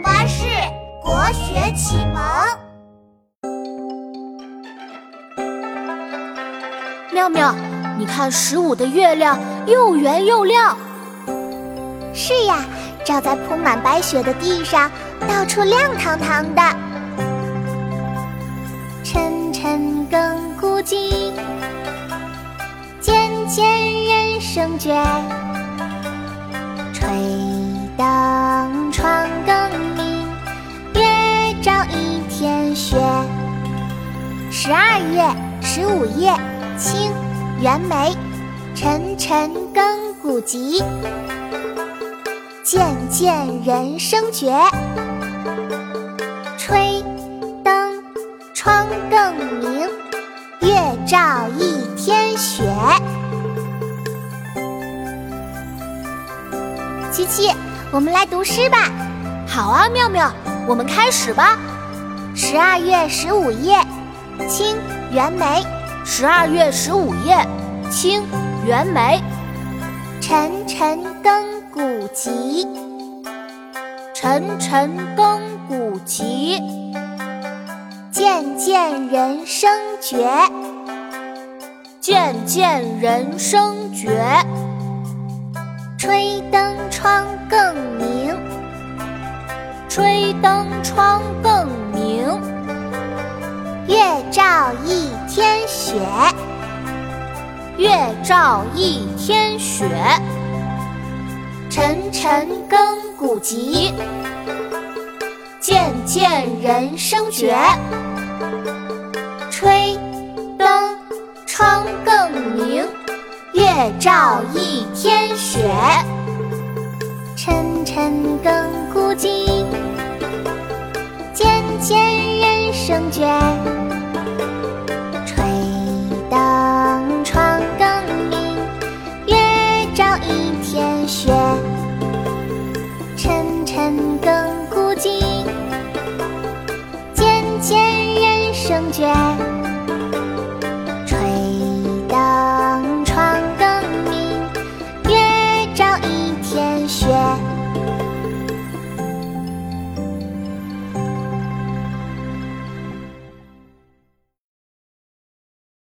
巴士国学启蒙。妙妙，你看十五的月亮又圆又亮。是呀，照在铺满白雪的地上，到处亮堂堂的。沉沉更古今，渐渐人生绝。吹灯十二月十五夜，清，袁枚。沉沉更古今，渐渐人生绝。吹灯窗更明，月照一天雪。琪琪，我们来读诗吧。好啊，妙妙，我们开始吧。十二月十五夜，清，袁枚。十二月十五夜，清，袁枚。沉沉更古今，沉沉更古今，渐渐人生绝，渐渐人生绝。吹灯窗更明，吹灯窗。照一天雪，月照一天雪。沉沉更古今，渐渐人生绝。吹灯窗更明。月照一天雪，沉沉更古今，渐渐人生绝。见人生绝。吹灯窗更明，月照一天雪。